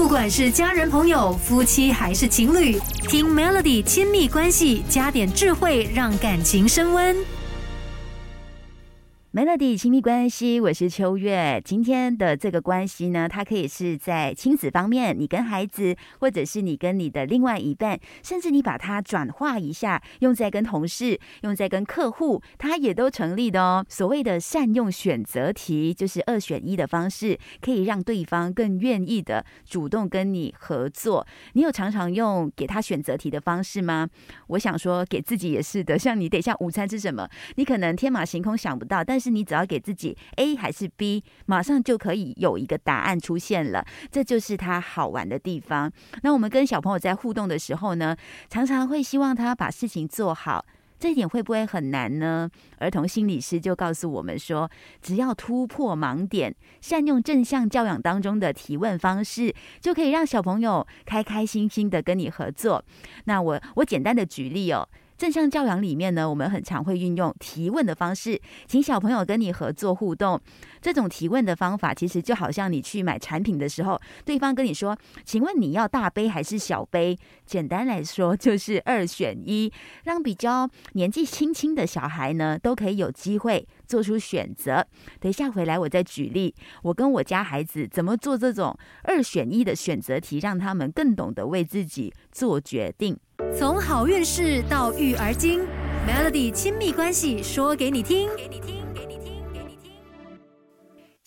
不管是家人、朋友、夫妻还是情侣，听 Melody 亲密关系，加点智慧，让感情升温。Melody 亲密关系，我是秋月。今天的这个关系呢，它可以是在亲子方面，你跟孩子，或者是你跟你的另外一半，甚至你把它转化一下，用在跟同事，用在跟客户，它也都成立的哦。所谓的善用选择题，就是二选一的方式，可以让对方更愿意的主动跟你合作。你有常常用给他选择题的方式吗？我想说，给自己也是的。像你等一下午餐吃什么，你可能天马行空想不到，但是你只要给自己 A 还是 B，马上就可以有一个答案出现了，这就是它好玩的地方。那我们跟小朋友在互动的时候呢，常常会希望他把事情做好，这一点会不会很难呢？儿童心理师就告诉我们说，只要突破盲点，善用正向教养当中的提问方式，就可以让小朋友开开心心的跟你合作。那我我简单的举例哦。正向教养里面呢，我们很常会运用提问的方式，请小朋友跟你合作互动。这种提问的方法，其实就好像你去买产品的时候，对方跟你说：“请问你要大杯还是小杯？”简单来说，就是二选一，让比较年纪轻轻的小孩呢，都可以有机会做出选择。等一下回来，我再举例，我跟我家孩子怎么做这种二选一的选择题，让他们更懂得为自己做决定。从好运事到育儿经，Melody 亲密关系说。给你听，给你听。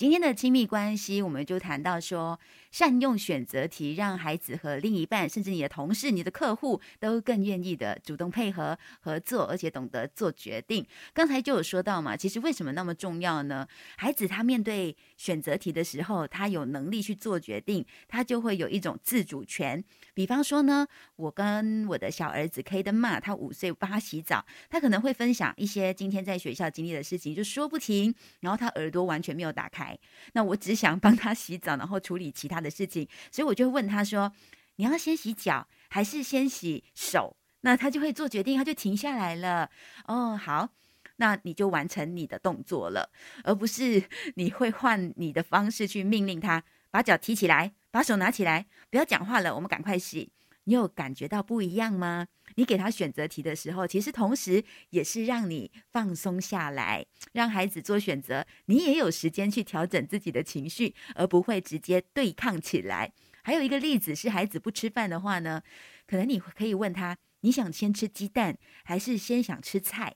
今天的亲密关系，我们就谈到说。善用选择题，让孩子和另一半，甚至你的同事、你的客户，都更愿意的主动配合合作，而且懂得做决定。刚才就有说到嘛，其实为什么那么重要呢？孩子他面对选择题的时候，他有能力去做决定，他就会有一种自主权。比方说呢，我跟我的小儿子 K 的妈，他五岁，帮他洗澡，他可能会分享一些今天在学校经历的事情，就说不停，然后他耳朵完全没有打开。那我只想帮他洗澡，然后处理其他。的事情，所以我就问他说：“你要先洗脚还是先洗手？”那他就会做决定，他就停下来了。哦，好，那你就完成你的动作了，而不是 你会换你的方式去命令他把脚提起来，把手拿起来，不要讲话了，我们赶快洗。你有感觉到不一样吗？你给他选择题的时候，其实同时也是让你放松下来，让孩子做选择，你也有时间去调整自己的情绪，而不会直接对抗起来。还有一个例子是，孩子不吃饭的话呢，可能你可以问他：你想先吃鸡蛋，还是先想吃菜？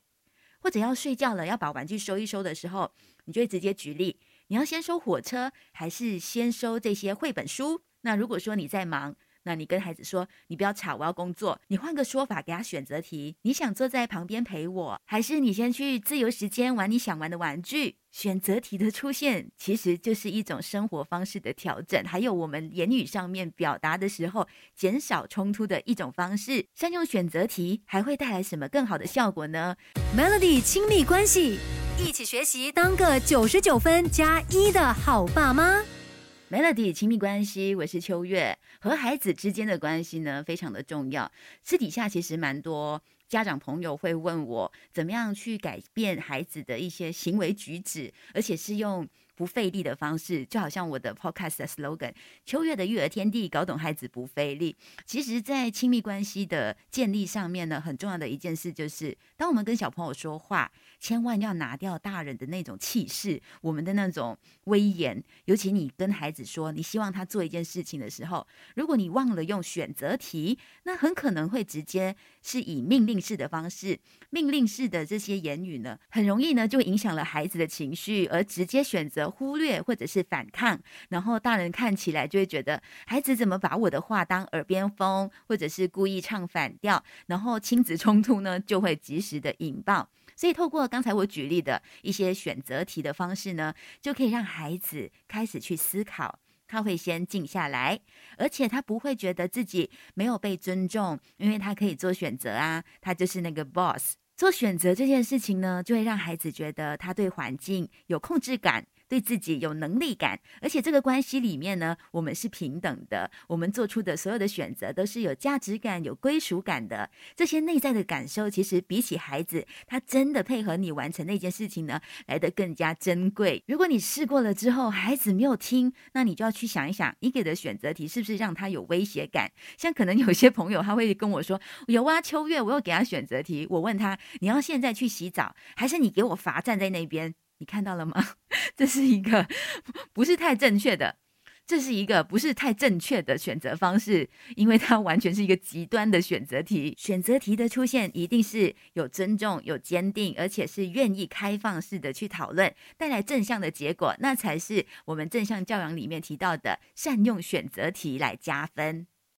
或者要睡觉了，要把玩具收一收的时候，你就会直接举例：你要先收火车，还是先收这些绘本书？那如果说你在忙，那你跟孩子说，你不要吵，我要工作。你换个说法给他选择题，你想坐在旁边陪我，还是你先去自由时间玩你想玩的玩具？选择题的出现，其实就是一种生活方式的调整，还有我们言语上面表达的时候减少冲突的一种方式。善用选择题还会带来什么更好的效果呢？Melody 亲密关系，一起学习，当个九十九分加一的好爸妈。Melody 亲密关系，我是秋月。和孩子之间的关系呢，非常的重要。私底下其实蛮多家长朋友会问我，怎么样去改变孩子的一些行为举止，而且是用。不费力的方式，就好像我的 podcast 的 slogan“ 秋月的育儿天地”，搞懂孩子不费力。其实，在亲密关系的建立上面呢，很重要的一件事就是，当我们跟小朋友说话，千万要拿掉大人的那种气势，我们的那种威严。尤其你跟孩子说你希望他做一件事情的时候，如果你忘了用选择题，那很可能会直接是以命令式的方式，命令式的这些言语呢，很容易呢就影响了孩子的情绪，而直接选择。忽略或者是反抗，然后大人看起来就会觉得孩子怎么把我的话当耳边风，或者是故意唱反调，然后亲子冲突呢就会及时的引爆。所以透过刚才我举例的一些选择题的方式呢，就可以让孩子开始去思考，他会先静下来，而且他不会觉得自己没有被尊重，因为他可以做选择啊，他就是那个 boss。做选择这件事情呢，就会让孩子觉得他对环境有控制感。对自己有能力感，而且这个关系里面呢，我们是平等的，我们做出的所有的选择都是有价值感、有归属感的。这些内在的感受，其实比起孩子他真的配合你完成那件事情呢，来得更加珍贵。如果你试过了之后，孩子没有听，那你就要去想一想，你给的选择题是不是让他有威胁感？像可能有些朋友他会跟我说：“有啊，秋月，我又给他选择题，我问他，你要现在去洗澡，还是你给我罚站在那边？”你看到了吗？这是一个不是太正确的，这是一个不是太正确的选择方式，因为它完全是一个极端的选择题。选择题的出现一定是有尊重、有坚定，而且是愿意开放式的去讨论，带来正向的结果，那才是我们正向教养里面提到的善用选择题来加分。